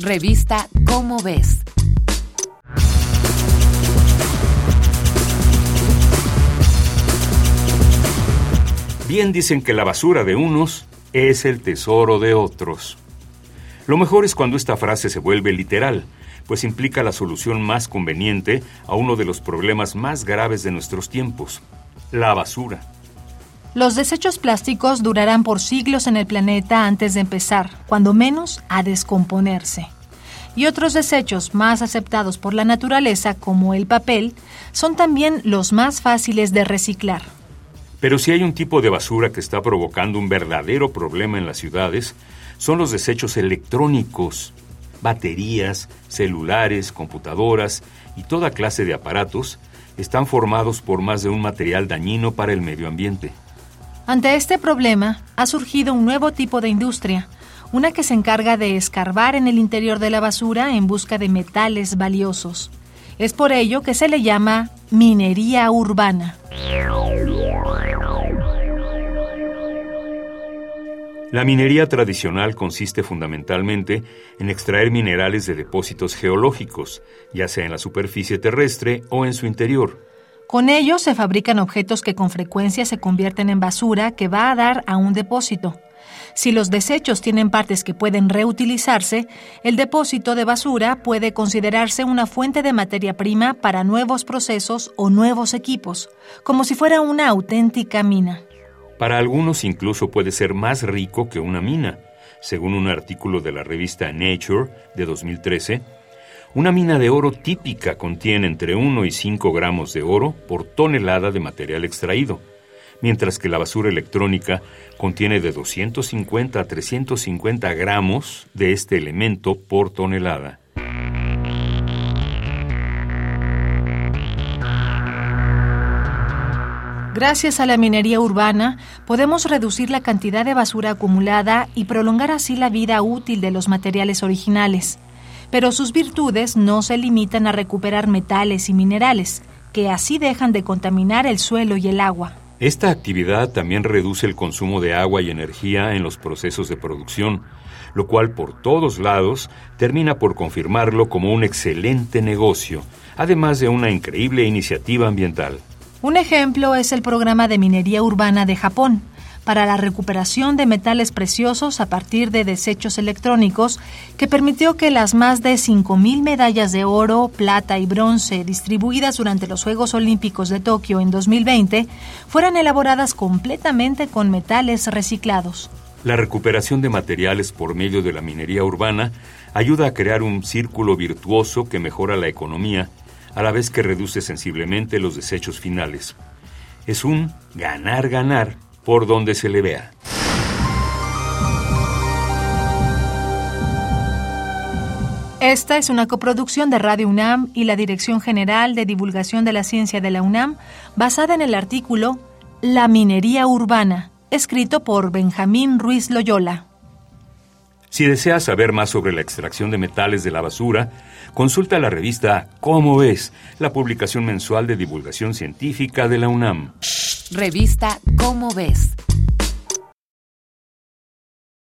Revista Cómo ves. Bien dicen que la basura de unos es el tesoro de otros. Lo mejor es cuando esta frase se vuelve literal, pues implica la solución más conveniente a uno de los problemas más graves de nuestros tiempos, la basura. Los desechos plásticos durarán por siglos en el planeta antes de empezar, cuando menos, a descomponerse. Y otros desechos más aceptados por la naturaleza, como el papel, son también los más fáciles de reciclar. Pero si hay un tipo de basura que está provocando un verdadero problema en las ciudades, son los desechos electrónicos. Baterías, celulares, computadoras y toda clase de aparatos están formados por más de un material dañino para el medio ambiente. Ante este problema, ha surgido un nuevo tipo de industria, una que se encarga de escarbar en el interior de la basura en busca de metales valiosos. Es por ello que se le llama minería urbana. La minería tradicional consiste fundamentalmente en extraer minerales de depósitos geológicos, ya sea en la superficie terrestre o en su interior. Con ellos se fabrican objetos que con frecuencia se convierten en basura que va a dar a un depósito. Si los desechos tienen partes que pueden reutilizarse, el depósito de basura puede considerarse una fuente de materia prima para nuevos procesos o nuevos equipos, como si fuera una auténtica mina. Para algunos incluso puede ser más rico que una mina. Según un artículo de la revista Nature de 2013, una mina de oro típica contiene entre 1 y 5 gramos de oro por tonelada de material extraído, mientras que la basura electrónica contiene de 250 a 350 gramos de este elemento por tonelada. Gracias a la minería urbana, podemos reducir la cantidad de basura acumulada y prolongar así la vida útil de los materiales originales. Pero sus virtudes no se limitan a recuperar metales y minerales, que así dejan de contaminar el suelo y el agua. Esta actividad también reduce el consumo de agua y energía en los procesos de producción, lo cual por todos lados termina por confirmarlo como un excelente negocio, además de una increíble iniciativa ambiental. Un ejemplo es el programa de minería urbana de Japón, para la recuperación de metales preciosos a partir de desechos electrónicos, que permitió que las más de 5.000 medallas de oro, plata y bronce distribuidas durante los Juegos Olímpicos de Tokio en 2020 fueran elaboradas completamente con metales reciclados. La recuperación de materiales por medio de la minería urbana ayuda a crear un círculo virtuoso que mejora la economía a la vez que reduce sensiblemente los desechos finales. Es un ganar-ganar por donde se le vea. Esta es una coproducción de Radio UNAM y la Dirección General de Divulgación de la Ciencia de la UNAM, basada en el artículo La minería urbana, escrito por Benjamín Ruiz Loyola. Si deseas saber más sobre la extracción de metales de la basura, consulta la revista Cómo ves, la publicación mensual de divulgación científica de la UNAM. Revista Cómo ves.